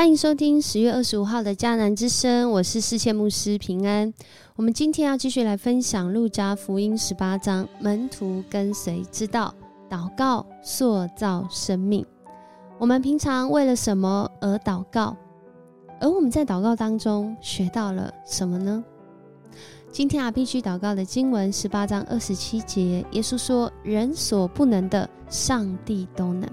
欢迎收听十月二十五号的迦南之声，我是世界牧师平安。我们今天要继续来分享路加福音十八章，门徒跟随之道，祷告塑造生命。我们平常为了什么而祷告？而我们在祷告当中学到了什么呢？今天啊，必须祷告的经文十八章二十七节，耶稣说：“人所不能的，上帝都能。”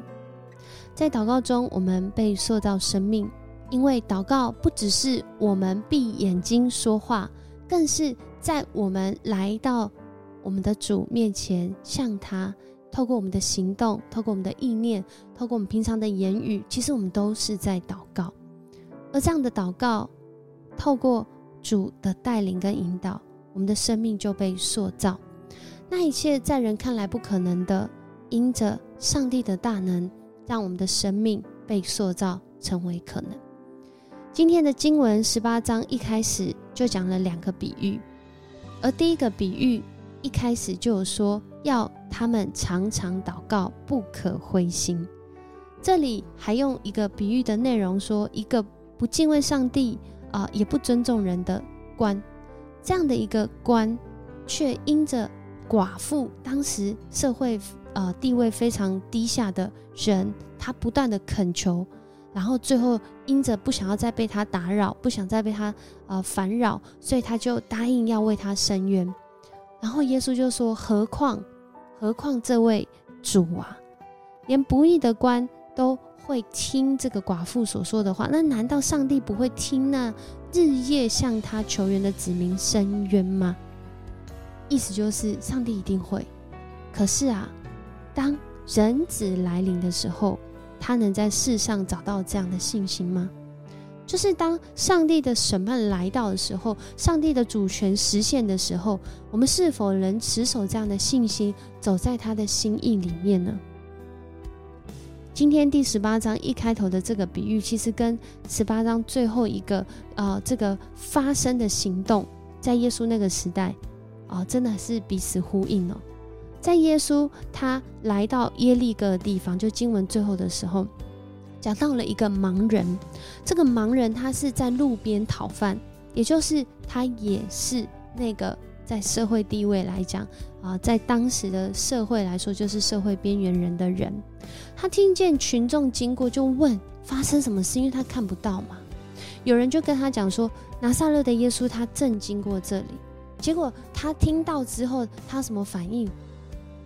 在祷告中，我们被塑造生命，因为祷告不只是我们闭眼睛说话，更是在我们来到我们的主面前，向他透过我们的行动，透过我们的意念，透过我们平常的言语，其实我们都是在祷告。而这样的祷告，透过主的带领跟引导，我们的生命就被塑造。那一切在人看来不可能的，因着上帝的大能。让我们的生命被塑造成为可能。今天的经文十八章一开始就讲了两个比喻，而第一个比喻一开始就有说要他们常常祷告，不可灰心。这里还用一个比喻的内容说，一个不敬畏上帝啊，也不尊重人的官，这样的一个官，却因着寡妇当时社会。呃，地位非常低下的人，他不断的恳求，然后最后因着不想要再被他打扰，不想再被他呃烦扰，所以他就答应要为他伸冤。然后耶稣就说：“何况，何况这位主啊，连不义的官都会听这个寡妇所说的话，那难道上帝不会听那日夜向他求援的子民伸冤吗？”意思就是上帝一定会。可是啊。当人子来临的时候，他能在世上找到这样的信心吗？就是当上帝的审判来到的时候，上帝的主权实现的时候，我们是否能持守这样的信心，走在他的心意里面呢？今天第十八章一开头的这个比喻，其实跟十八章最后一个呃这个发生的行动，在耶稣那个时代啊，真的是彼此呼应哦。在耶稣他来到耶利哥的地方，就经文最后的时候，讲到了一个盲人。这个盲人他是在路边讨饭，也就是他也是那个在社会地位来讲啊，在当时的社会来说，就是社会边缘人的人。他听见群众经过，就问发生什么事，因为他看不到嘛。有人就跟他讲说，拿撒勒的耶稣他正经过这里。结果他听到之后，他什么反应？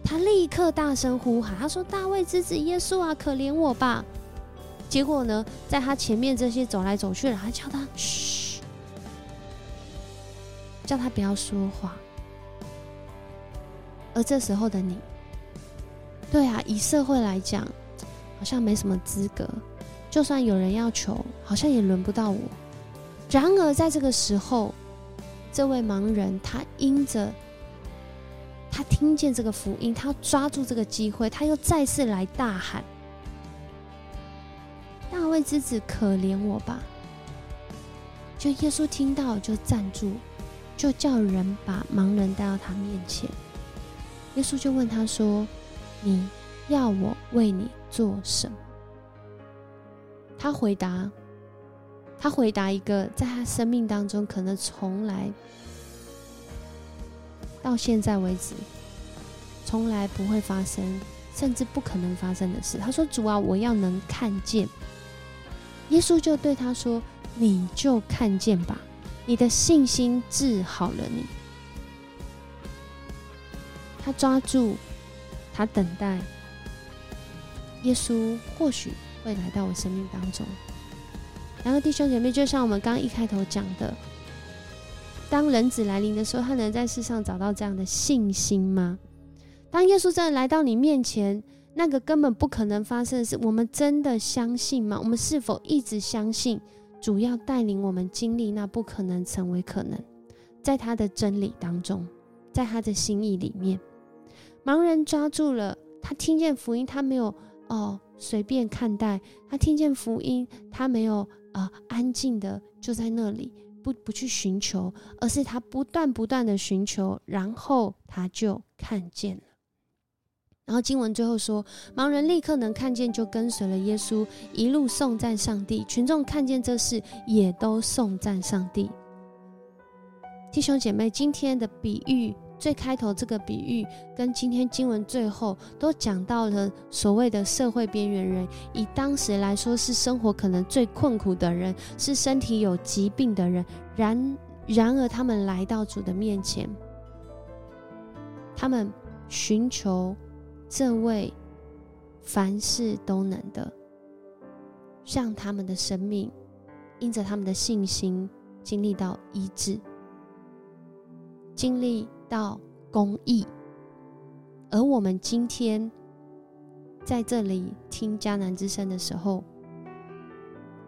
他立刻大声呼喊，他说：“大卫之子耶稣啊，可怜我吧！”结果呢，在他前面这些走来走去的，他叫他嘘，叫他不要说话。而这时候的你，对啊，以社会来讲，好像没什么资格。就算有人要求，好像也轮不到我。然而在这个时候，这位盲人他因着。他听见这个福音，他抓住这个机会，他又再次来大喊：“大卫之子，可怜我吧！”就耶稣听到，就站住，就叫人把盲人带到他面前。耶稣就问他说：“你要我为你做什么？”他回答：“他回答一个在他生命当中可能从来……”到现在为止，从来不会发生，甚至不可能发生的事。他说：“主啊，我要能看见。”耶稣就对他说：“你就看见吧，你的信心治好了你。”他抓住，他等待耶稣，或许会来到我生命当中。然后弟兄姐妹，就像我们刚一开头讲的。当人子来临的时候，他能在世上找到这样的信心吗？当耶稣真的来到你面前，那个根本不可能发生的事，我们真的相信吗？我们是否一直相信主要带领我们经历那不可能成为可能？在他的真理当中，在他的心意里面，盲人抓住了，他听见福音，他没有哦随便看待，他听见福音，他没有呃安静的就在那里。不不去寻求，而是他不断不断的寻求，然后他就看见了。然后经文最后说，盲人立刻能看见，就跟随了耶稣，一路颂赞上帝。群众看见这事，也都颂赞上帝。弟兄姐妹，今天的比喻最开头这个比喻，跟今天经文最后都讲到了所谓的社会边缘人，以当时来说是生活可能最困苦的人，是身体有疾病的人。然然而，他们来到主的面前，他们寻求。这位凡事都能的，让他们的生命因着他们的信心经历到医治，经历到公义。而我们今天在这里听迦南之声的时候，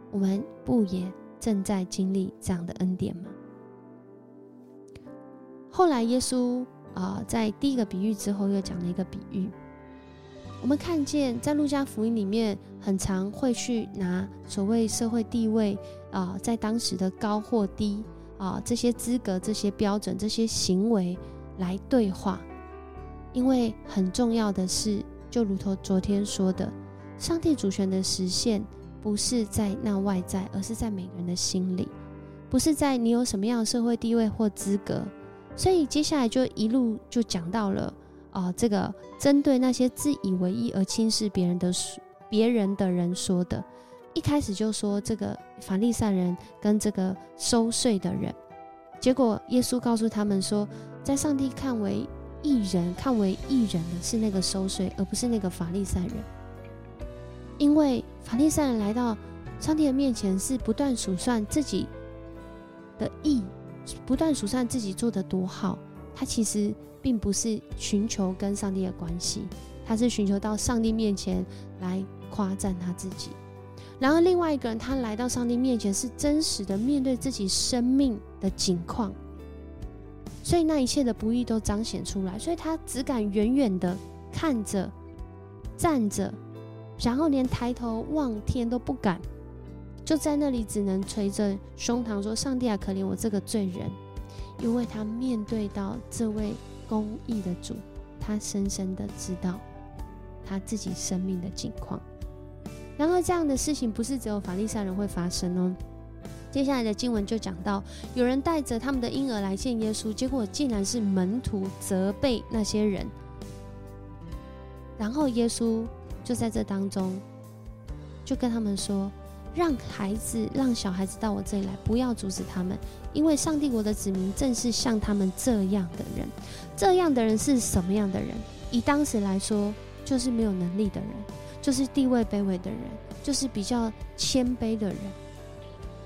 我们不也正在经历这样的恩典吗？后来耶稣啊，在第一个比喻之后，又讲了一个比喻。我们看见，在路加福音里面，很常会去拿所谓社会地位啊，在当时的高或低啊，这些资格、这些标准、这些行为来对话。因为很重要的是，就如同昨天说的，上帝主权的实现不是在那外在，而是在每个人的心里，不是在你有什么样的社会地位或资格。所以接下来就一路就讲到了。啊，这个针对那些自以为意而轻视别人的别人的人说的，一开始就说这个法利赛人跟这个收税的人，结果耶稣告诉他们说，在上帝看为义人，看为义人的是那个收税，而不是那个法利赛人，因为法利赛人来到上帝的面前，是不断数算自己的义，不断数算自己做的多好，他其实。并不是寻求跟上帝的关系，他是寻求到上帝面前来夸赞他自己。然而，另外一个人他来到上帝面前，是真实的面对自己生命的境况，所以那一切的不易都彰显出来。所以他只敢远远的看着、站着，然后连抬头望天都不敢，就在那里只能捶着胸膛说：“上帝啊，可怜我这个罪人！”因为他面对到这位。公义的主，他深深的知道他自己生命的境况。然而，这样的事情不是只有法利赛人会发生哦。接下来的经文就讲到，有人带着他们的婴儿来见耶稣，结果竟然是门徒责备那些人。然后耶稣就在这当中，就跟他们说。让孩子，让小孩子到我这里来，不要阻止他们，因为上帝国的子民正是像他们这样的人。这样的人是什么样的人？以当时来说，就是没有能力的人，就是地位卑微的人，就是比较谦卑的人。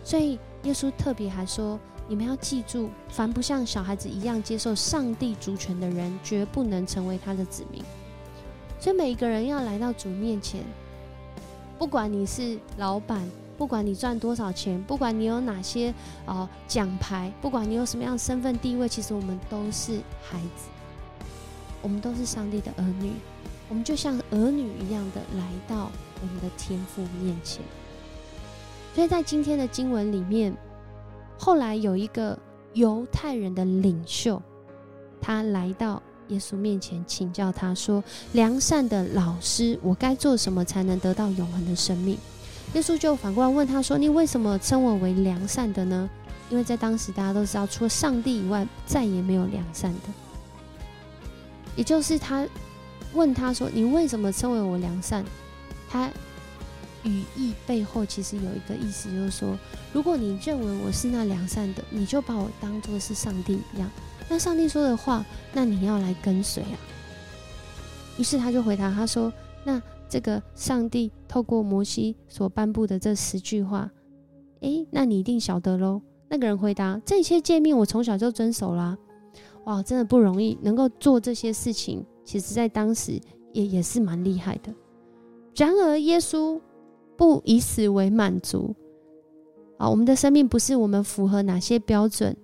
所以耶稣特别还说：你们要记住，凡不像小孩子一样接受上帝主权的人，绝不能成为他的子民。所以每一个人要来到主面前。不管你是老板，不管你赚多少钱，不管你有哪些呃奖牌，不管你有什么样的身份地位，其实我们都是孩子，我们都是上帝的儿女，我们就像儿女一样的来到我们的天父面前。所以在今天的经文里面，后来有一个犹太人的领袖，他来到。耶稣面前请教他说：“良善的老师，我该做什么才能得到永恒的生命？”耶稣就反过来问他说：“你为什么称我为良善的呢？因为在当时大家都知道，除了上帝以外，再也没有良善的。也就是他问他说：‘你为什么称为我良善？’他语义背后其实有一个意思，就是说，如果你认为我是那良善的，你就把我当做是上帝一样。”那上帝说的话，那你要来跟随啊。于是他就回答他说：“那这个上帝透过摩西所颁布的这十句话，诶，那你一定晓得喽。”那个人回答：“这些诫命我从小就遵守啦。”哇，真的不容易，能够做这些事情，其实在当时也也是蛮厉害的。然而，耶稣不以此为满足啊，我们的生命不是我们符合哪些标准。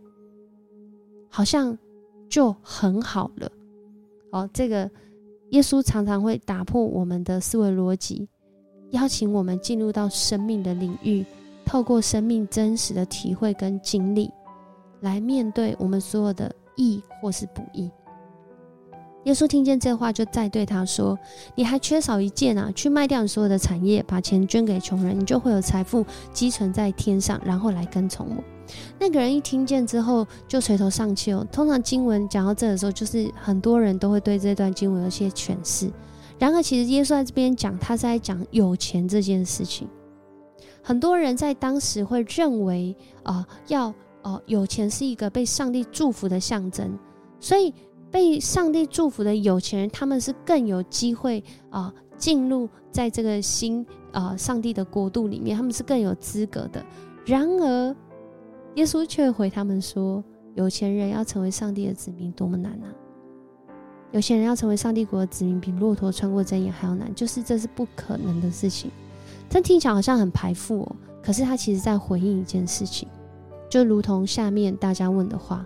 好像就很好了哦。这个耶稣常常会打破我们的思维逻辑，邀请我们进入到生命的领域，透过生命真实的体会跟经历，来面对我们所有的易或是不易。耶稣听见这话，就再对他说：“你还缺少一件啊！去卖掉你所有的产业，把钱捐给穷人，你就会有财富积存在天上，然后来跟从我。”那个人一听见之后，就垂头丧气哦。通常经文讲到这的时候，就是很多人都会对这段经文有些诠释。然而，其实耶稣在这边讲，他是在讲有钱这件事情。很多人在当时会认为，啊，要哦，有钱是一个被上帝祝福的象征，所以。被上帝祝福的有钱人，他们是更有机会啊进入在这个新啊上帝的国度里面，他们是更有资格的。然而，耶稣却回他们说：“有钱人要成为上帝的子民，多么难啊！有钱人要成为上帝国的子民，比骆驼穿过针眼还要难，就是这是不可能的事情。”这听起来好像很排富哦，可是他其实在回应一件事情，就如同下面大家问的话。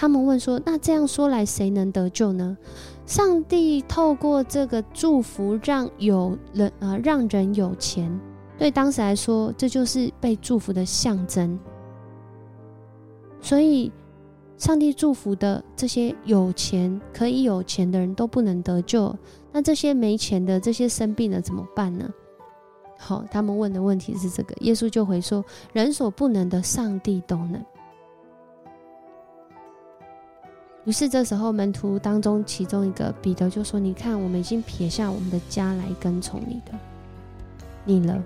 他们问说：“那这样说来，谁能得救呢？”上帝透过这个祝福，让有人啊，让人有钱。对当时来说，这就是被祝福的象征。所以，上帝祝福的这些有钱、可以有钱的人都不能得救。那这些没钱的、这些生病的怎么办呢？好，他们问的问题是这个。耶稣就回说：“人所不能的，上帝都能。”于是这时候，门徒当中其中一个彼得就说：“你看，我们已经撇下我们的家来跟从你的，你了。”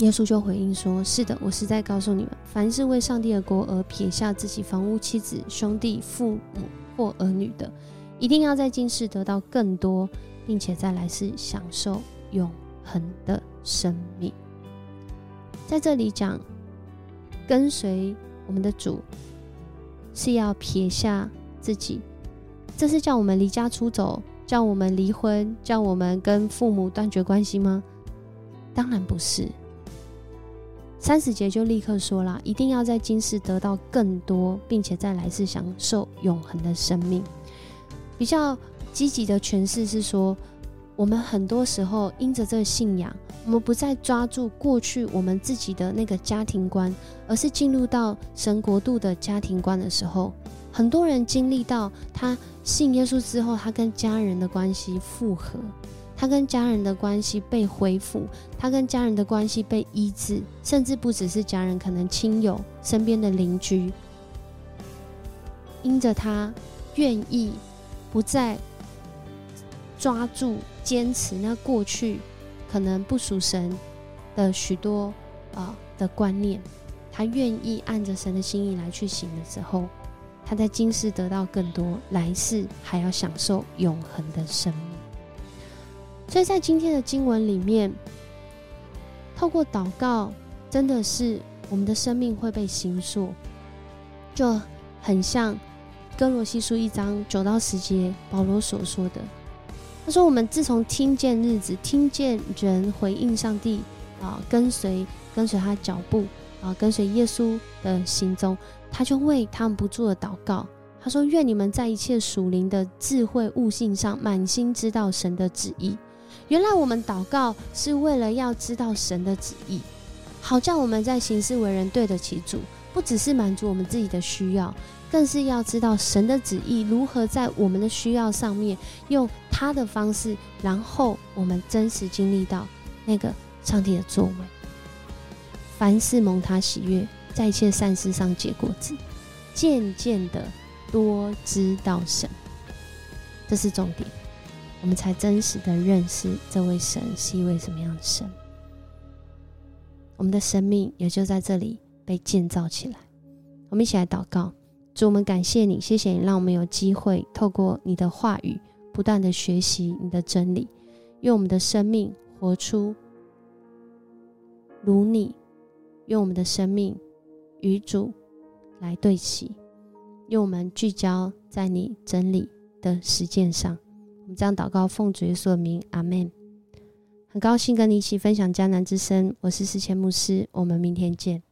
耶稣就回应说：“是的，我是在告诉你们，凡是为上帝的国而撇下自己房屋、妻子、兄弟、父母或儿女的，一定要在今世得到更多，并且再来世享受永恒的生命。”在这里讲，跟随我们的主是要撇下。自己，这是叫我们离家出走，叫我们离婚，叫我们跟父母断绝关系吗？当然不是。三十节就立刻说了，一定要在今世得到更多，并且在来世享受永恒的生命。比较积极的诠释是说，我们很多时候因着这个信仰，我们不再抓住过去我们自己的那个家庭观，而是进入到神国度的家庭观的时候。很多人经历到他信耶稣之后，他跟家人的关系复合，他跟家人的关系被恢复，他跟家人的关系被医治，甚至不只是家人，可能亲友、身边的邻居，因着他愿意不再抓住、坚持那过去可能不属神的许多啊的观念，他愿意按着神的心意来去行的时候。他在今世得到更多，来世还要享受永恒的生命。所以在今天的经文里面，透过祷告，真的是我们的生命会被形塑，就很像哥罗西书一章九到十节保罗所说的。他说：“我们自从听见日子，听见人回应上帝啊，跟随跟随他脚步啊，跟随耶稣的行踪。”他就为他们不住的祷告。他说：“愿你们在一切属灵的智慧悟性上，满心知道神的旨意。”原来我们祷告是为了要知道神的旨意，好叫我们在行事为人对得起主，不只是满足我们自己的需要，更是要知道神的旨意如何在我们的需要上面用他的方式，然后我们真实经历到那个上帝的作为。凡事蒙他喜悦。在一切善事上结果子，渐渐的多知道神，这是重点，我们才真实的认识这位神是一位什么样的神。我们的生命也就在这里被建造起来。我们一起来祷告，主，我们感谢你，谢谢你让我们有机会透过你的话语，不断的学习你的真理，用我们的生命活出如你，用我们的生命。与主来对齐，用我们聚焦在你真理的实践上。我们这样祷告，奉主耶稣的名，阿门。很高兴跟你一起分享迦南之声，我是思谦牧师，我们明天见。